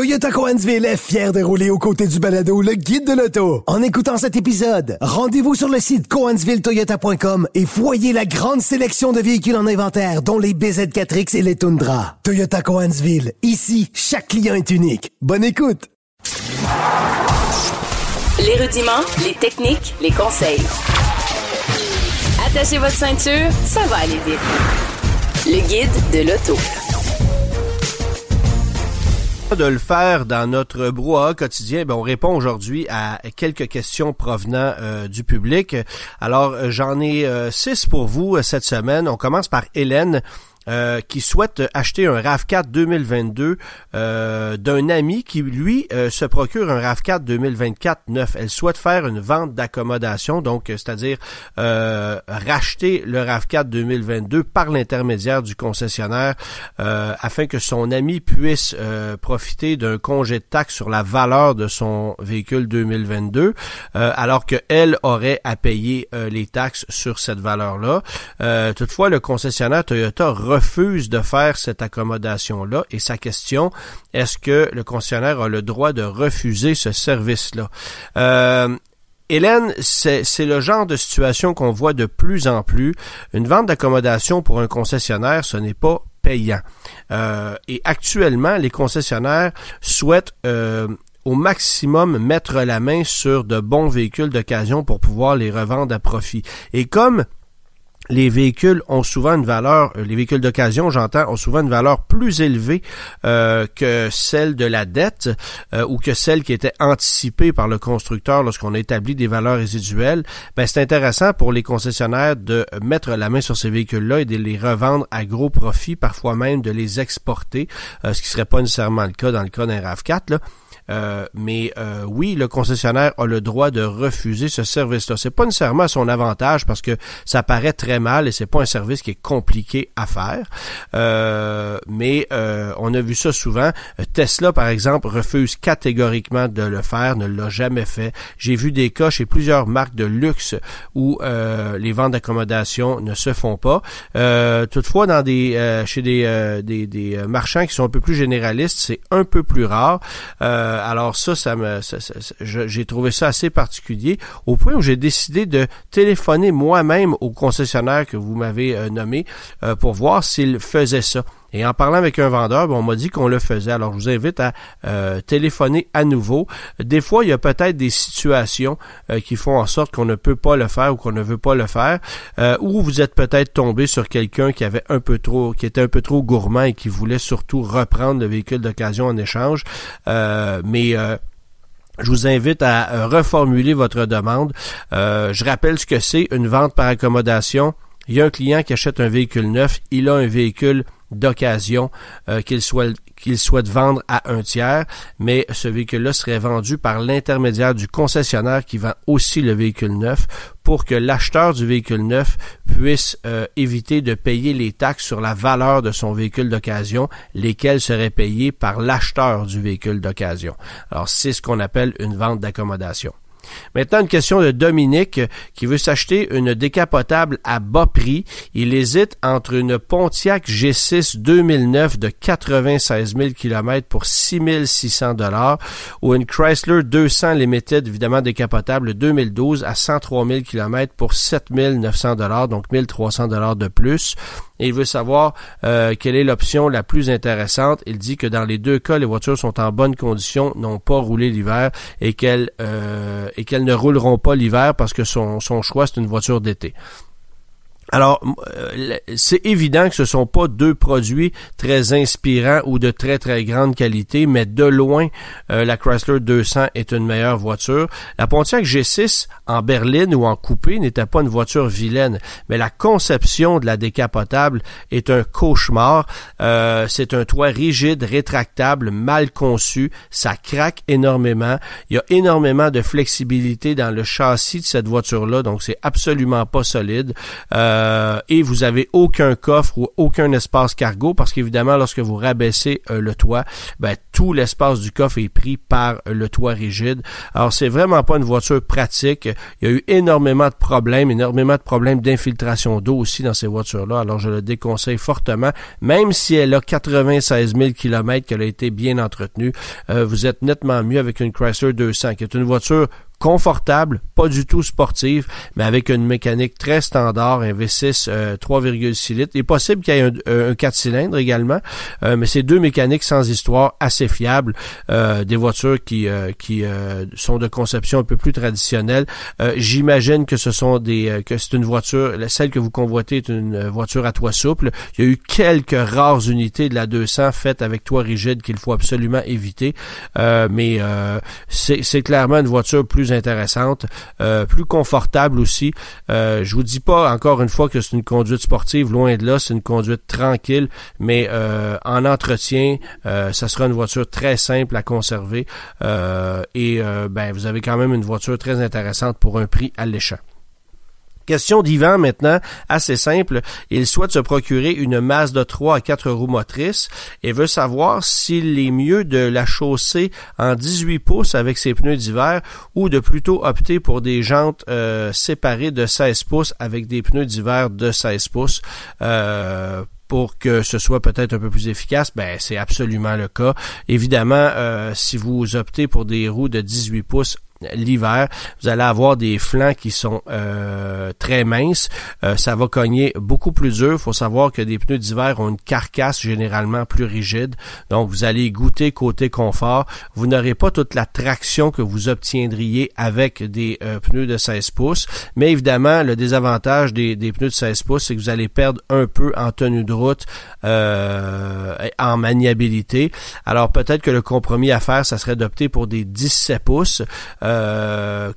Toyota Coansville est fier de rouler aux côtés du balado le guide de l'auto. En écoutant cet épisode, rendez-vous sur le site coansvilletoyota.com et voyez la grande sélection de véhicules en inventaire, dont les BZ4X et les Tundra. Toyota Coansville, ici, chaque client est unique. Bonne écoute! Les rudiments, les techniques, les conseils. Attachez votre ceinture, ça va aller vite. Le guide de l'auto de le faire dans notre brouhaha quotidien, ben on répond aujourd'hui à quelques questions provenant euh, du public. Alors, euh, j'en ai euh, six pour vous cette semaine. On commence par Hélène euh, qui souhaite acheter un RAV4 2022 euh, d'un ami qui, lui, euh, se procure un RAV4 2024 neuf. Elle souhaite faire une vente d'accommodation, donc c'est-à-dire racheter le RAV4 2022 par l'intermédiaire du concessionnaire afin que son ami puisse profiter d'un congé de taxe sur la valeur de son véhicule 2022, alors qu'elle aurait à payer les taxes sur cette valeur-là. toutefois, le concessionnaire Toyota refuse de faire cette accommodation-là. Et sa question, est-ce que le concessionnaire a le droit de refuser ce service-là? Euh, Hélène, c'est le genre de situation qu'on voit de plus en plus. Une vente d'accommodation pour un concessionnaire, ce n'est pas payant. Euh, et actuellement, les concessionnaires souhaitent euh, au maximum mettre la main sur de bons véhicules d'occasion pour pouvoir les revendre à profit. Et comme les véhicules ont souvent une valeur, euh, les véhicules d'occasion, j'entends, ont souvent une valeur plus élevée euh, que celle de la dette euh, ou que celle qui était anticipée par le constructeur lorsqu'on a établi des valeurs résiduelles. Ben, c'est intéressant pour les concessionnaires de mettre la main sur ces véhicules-là et de les revendre à gros profit, parfois même de les exporter, ce qui serait pas nécessairement le cas dans le cas d'un RAV4. Là. Euh, mais euh, oui, le concessionnaire a le droit de refuser ce service-là. C'est pas nécessairement à son avantage parce que ça paraît très mal et c'est pas un service qui est compliqué à faire. Euh, mais on a vu ça souvent. Tesla, par exemple, refuse catégoriquement de le faire, ne l'a jamais fait. J'ai vu des cas chez plusieurs marques de luxe où les ventes d'accommodation ne se font pas. toutefois, dans des chez des, des, des, marchands qui sont un peu plus généralistes, c'est un peu plus rare. Euh, alors ça, ça me, j'ai trouvé ça assez particulier au point où j'ai décidé de téléphoner moi-même au concessionnaire que vous m'avez euh, nommé euh, pour voir s'il faisait ça. Et en parlant avec un vendeur, bon, on m'a dit qu'on le faisait. Alors, je vous invite à téléphoner à nouveau. Des fois, il y a peut-être des situations qui font en sorte qu'on ne peut pas le faire ou qu'on ne veut pas le faire, ou vous êtes peut-être tombé sur quelqu'un qui avait un peu trop, qui était un peu trop gourmand et qui voulait surtout reprendre le véhicule d'occasion en échange. mais je vous invite à euh, reformuler votre demande. Euh, je rappelle ce que c'est une vente par accommodation. Il y a un client qui achète un véhicule neuf, il a un véhicule d'occasion euh, qu'il soit qu'il souhaite vendre à un tiers, mais ce véhicule-là serait vendu par l'intermédiaire du concessionnaire qui vend aussi le véhicule neuf pour que l'acheteur du véhicule neuf puisse euh, éviter de payer les taxes sur la valeur de son véhicule d'occasion, lesquelles seraient payées par l'acheteur du véhicule d'occasion. Alors c'est ce qu'on appelle une vente d'accommodation. Maintenant, une question de Dominique qui veut s'acheter une décapotable à bas prix. Il hésite entre une Pontiac G6 2009 de 96 000 km pour 6 600 dollars ou une Chrysler 200 Limited, évidemment décapotable 2012 à 103 000 km pour 7 900 dollars, donc 1300 dollars de plus et il veut savoir euh, quelle est l'option la plus intéressante. Il dit que dans les deux cas, les voitures sont en bonne condition, n'ont pas roulé l'hiver et qu'elles euh, et qu'elles ne rouleront pas l'hiver parce que son, son choix c'est une voiture d'été. Alors, euh, c'est évident que ce sont pas deux produits très inspirants ou de très très grande qualité, mais de loin, euh, la Chrysler 200 est une meilleure voiture. La Pontiac G6 en berline ou en coupé n'était pas une voiture vilaine, mais la conception de la décapotable est un cauchemar. Euh, c'est un toit rigide, rétractable, mal conçu, ça craque énormément. Il y a énormément de flexibilité dans le châssis de cette voiture-là, donc c'est absolument pas solide. Euh, et vous avez aucun coffre ou aucun espace cargo parce qu'évidemment, lorsque vous rabaissez euh, le toit, ben, tout l'espace du coffre est pris par le toit rigide. Alors, c'est vraiment pas une voiture pratique. Il y a eu énormément de problèmes, énormément de problèmes d'infiltration d'eau aussi dans ces voitures-là. Alors, je le déconseille fortement, même si elle a 96 000 km qu'elle a été bien entretenue. vous êtes nettement mieux avec une Chrysler 200, qui est une voiture confortable, pas du tout sportive, mais avec une mécanique très standard, un V6 3,6 litres. Il est possible qu'il y ait un, 4 cylindres également, euh, mais c'est deux mécaniques sans histoire assez fiables, euh, des voitures qui euh, qui sont de conception un peu plus traditionnelle. J'imagine que ce sont des que c'est une voiture, celle que vous convoitez est une voiture à toit souple. Il y a eu quelques rares unités de la 200 faites avec toit rigide qu'il faut absolument éviter, mais c'est clairement une voiture plus intéressante, euh, plus confortable aussi. Euh, je vous dis pas encore une fois que c'est une conduite sportive, loin de là, c'est une conduite tranquille, mais euh, en entretien, euh, ça sera une voiture très simple à conserver et ben vous avez quand même une voiture très intéressante pour un prix alléchant. Question d'Ivan maintenant, assez simple. Il souhaite se procurer une Mazda 3 à 4 roues motrices et veut savoir s'il est mieux de la chausser en 18 pouces avec ses pneus d'hiver ou de plutôt opter pour des jantes euh, séparées de 16 pouces avec des pneus d'hiver de 16 pouces. Euh, pour que ce soit peut-être un peu plus efficace, ben c'est absolument le cas. Évidemment, euh, si vous optez pour des roues de 18 pouces l'hiver, vous allez avoir des flancs qui sont euh, très minces. Euh, ça va cogner beaucoup plus dur. Il faut savoir que des pneus d'hiver ont une carcasse généralement plus rigide. Donc, vous allez goûter côté confort. Vous n'aurez pas toute la traction que vous obtiendriez avec des euh, pneus de 16 pouces. Mais évidemment, le désavantage des, pneus de 16 pouces, c'est que vous allez perdre un peu en tenue de route, en maniabilité. Alors, peut-être que le compromis à faire, ça serait d'opter pour des 17 pouces.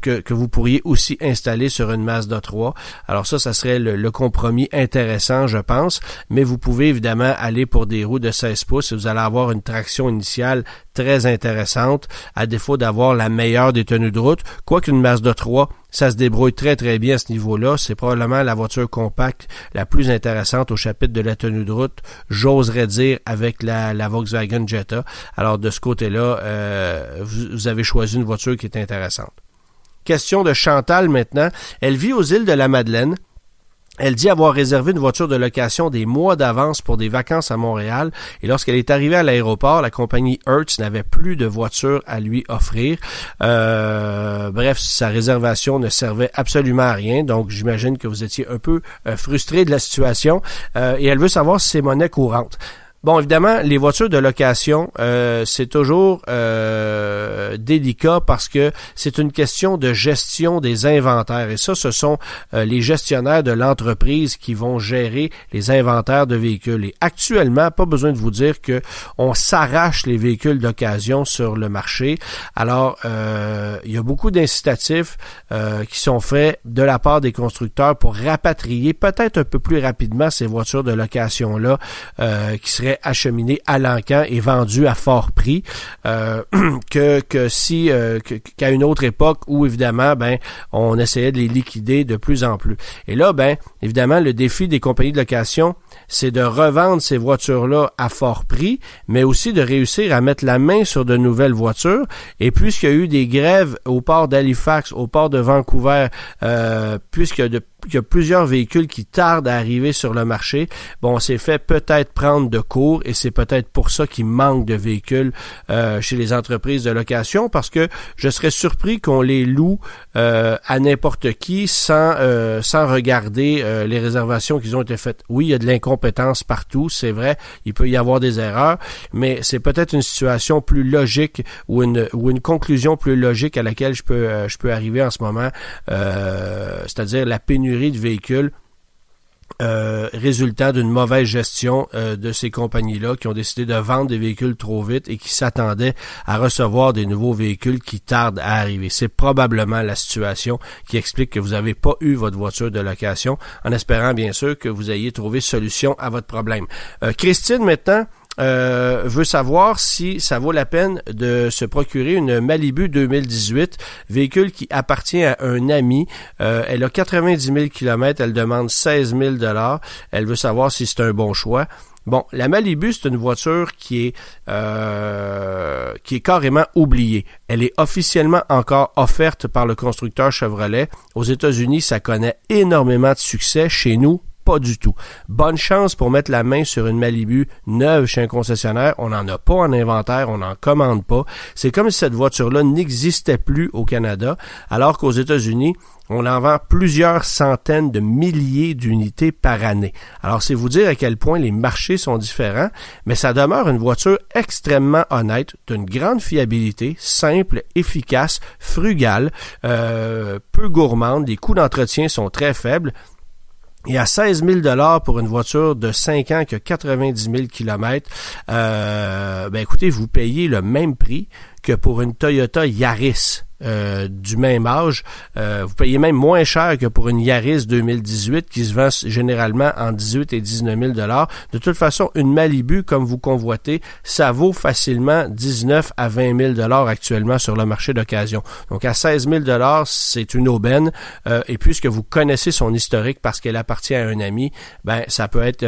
Que, que, vous pourriez aussi installer sur une Mazda 3. Alors ça, ça serait le, compromis intéressant, je pense. Mais vous pouvez évidemment aller pour des roues de 16 pouces vous allez avoir une traction initiale très intéressante, à défaut d'avoir la meilleure des tenues de route. Quoiqu'une Mazda 3, ça se débrouille très très bien à ce niveau-là. C'est probablement la voiture compacte la plus intéressante au chapitre de la tenue de route, j'oserais dire, avec la, Volkswagen Jetta. Alors de ce côté-là, euh, vous, avez choisi une voiture qui est intéressante. Question de Chantal maintenant. Elle vit aux îles de la Madeleine. Elle dit avoir réservé une voiture de location des mois d'avance pour des vacances à Montréal et lorsqu'elle est arrivée à l'aéroport, la compagnie Hertz n'avait plus de voiture à lui offrir. Euh, bref, sa réservation ne servait absolument à rien, donc j'imagine que vous étiez un peu euh, frustré de la situation euh, et elle veut savoir si c'est monnaie courante. Bon, évidemment, les voitures de location, euh, c'est toujours euh, délicat parce que c'est une question de gestion des inventaires. Et ça, ce sont euh, les gestionnaires de l'entreprise qui vont gérer les inventaires de véhicules. Et actuellement, pas besoin de vous dire que on s'arrache les véhicules d'occasion sur le marché. Alors, il y a beaucoup d'incitatifs qui sont faits de la part des constructeurs pour rapatrier peut-être un peu plus rapidement ces voitures de location-là qui seraient acheminé à l'encan et vendu à fort prix euh, que, que si euh, qu'à une autre époque où évidemment ben on essayait de les liquider de plus en plus. Et là ben évidemment le défi des compagnies de location c'est de revendre ces voitures-là à fort prix, mais aussi de réussir à mettre la main sur de nouvelles voitures. Et puisqu'il y a eu des grèves au port d'Halifax, au port de Vancouver, euh, a de il y a plusieurs véhicules qui tardent à arriver sur le marché. Bon, on s'est fait peut-être prendre de cours et c'est peut-être pour ça qu'il manque de véhicules euh, chez les entreprises de location parce que je serais surpris qu'on les loue euh, à n'importe qui sans euh, sans regarder euh, les réservations qui ont été faites. Oui, il y a de l'incompétence partout, c'est vrai, il peut y avoir des erreurs, mais c'est peut-être une situation plus logique ou une ou une conclusion plus logique à laquelle je peux je peux arriver en ce moment, c'est-à-dire la pénurie de véhicules euh, d'une mauvaise gestion euh, de ces compagnies-là qui ont décidé de vendre des véhicules trop vite et qui s'attendaient à recevoir des nouveaux véhicules qui tardent à arriver. C'est probablement la situation qui explique que vous n'avez pas eu votre voiture de location en espérant bien sûr que vous ayez trouvé solution à votre problème. Euh, Christine maintenant euh, veut savoir si ça vaut la peine de se procurer une Malibu 2018, véhicule qui appartient à un ami. Euh, elle a 90 000 km, elle demande 16 000 dollars. Elle veut savoir si c'est un bon choix. Bon, la Malibu, c'est une voiture qui est euh, qui est carrément oubliée. Elle est officiellement encore offerte par le constructeur Chevrolet. Aux États-Unis, ça connaît énormément de succès. Chez nous, pas du tout. Bonne chance pour mettre la main sur une Malibu neuve chez un concessionnaire. On n'en a pas en inventaire, on n'en commande pas. C'est comme si cette voiture-là n'existait plus au Canada, alors qu'aux États-Unis, on en vend plusieurs centaines de milliers d'unités par année. Alors, c'est vous dire à quel point les marchés sont différents, mais ça demeure une voiture extrêmement honnête, d'une grande fiabilité, simple, efficace, frugale, euh, peu gourmande, les coûts d'entretien sont très faibles. Et à 16 000 dollars pour une voiture de 5 ans qui a 90 000 kilomètres, euh, ben écoutez, vous payez le même prix que pour une Toyota Yaris. Euh, du même âge. Euh, vous payez même moins cher que pour une Yaris 2018 qui se vend généralement en 18 et 19 000 dollars. De toute façon, une Malibu comme vous convoitez, ça vaut facilement 19 à 20 000 dollars actuellement sur le marché d'occasion. Donc à 16 000 dollars, c'est une aubaine. Euh, et puisque vous connaissez son historique parce qu'elle appartient à un ami, ben ça peut être,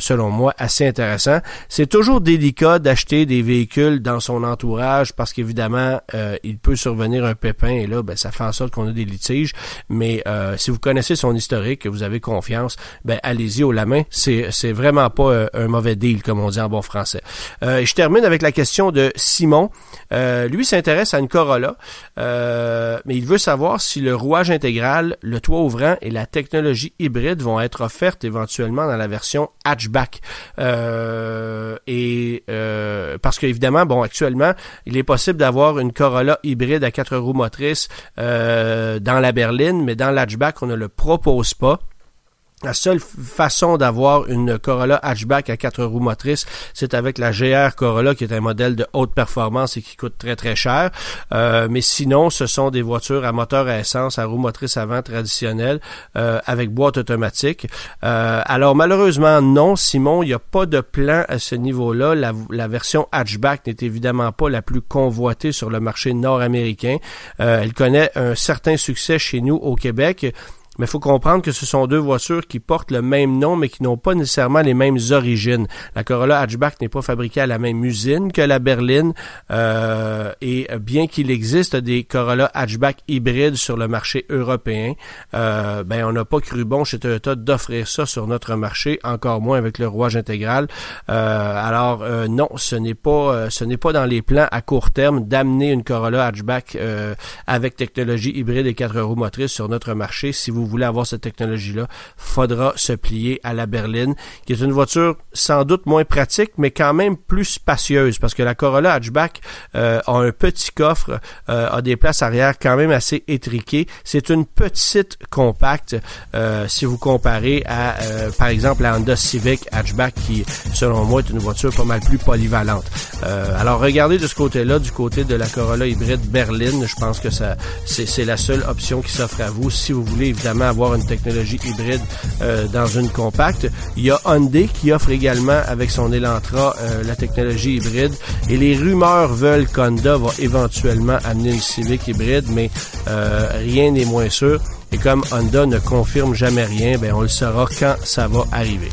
selon moi, assez intéressant. C'est toujours délicat d'acheter des véhicules dans son entourage parce qu'évidemment, il peut survenir un pépin et là, ben, ça fait en sorte qu'on a des litiges. Mais euh, si vous connaissez son historique, que vous avez confiance, ben allez-y au la main. C'est, vraiment pas euh, un mauvais deal, comme on dit en bon français. Euh, je termine avec la question de Simon. lui s'intéresse à une Corolla, mais il veut savoir si le rouage intégral, le toit ouvrant et la technologie hybride vont être offertes éventuellement dans la version hatchback. et parce qu'évidemment, bon, actuellement, il est possible d'avoir une Corolla hybride à 4 roues motrices euh, dans la berline, mais dans l'hatchback, on ne le propose pas. La seule façon d'avoir une Corolla hatchback à quatre roues motrices, c'est avec la GR Corolla qui est un modèle de haute performance et qui coûte très très cher. Euh, mais sinon, ce sont des voitures à moteur à essence, à roues motrices avant traditionnelles, euh, avec boîte automatique. Euh, alors malheureusement non, Simon, il n'y a pas de plan à ce niveau-là. La, la, version hatchback n'est évidemment pas la plus convoitée sur le marché nord-américain. elle connaît un certain succès chez nous au Québec. Mais il faut comprendre que ce sont deux voitures qui portent le même nom, mais qui n'ont pas nécessairement les mêmes origines. La Corolla Hatchback n'est pas fabriquée à la même usine que la berline, euh, et bien qu'il existe des Corolla Hatchback hybrides sur le marché européen, euh, ben on n'a pas cru bon chez Toyota d'offrir ça sur notre marché, encore moins avec le rouage intégral. Euh, alors euh, non, ce n'est pas, euh, ce n'est pas dans les plans à court terme d'amener une Corolla Hatchback avec technologie hybride et quatre roues motrices sur notre marché. Si vous vous voulez avoir cette technologie-là, faudra se plier à la berline, qui est une voiture sans doute moins pratique, mais quand même plus spacieuse, parce que la Corolla hatchback euh, a un petit coffre, euh, a des places arrière quand même assez étriquées. C'est une petite compacte, euh, si vous comparez à, par exemple, la Honda Civic hatchback, qui, selon moi, est une voiture pas mal plus polyvalente. alors, regardez de ce côté-là, du côté de la Corolla hybride berline, je pense que ça, c'est la seule option qui s'offre à vous si vous voulez avoir une technologie hybride euh, dans une compacte. Il y a Hyundai qui offre également avec son Elantra euh, la technologie hybride et les rumeurs veulent qu'Honda va éventuellement amener une Civic hybride, mais euh, rien n'est moins sûr. Et comme Honda ne confirme jamais rien, ben on le saura quand ça va arriver.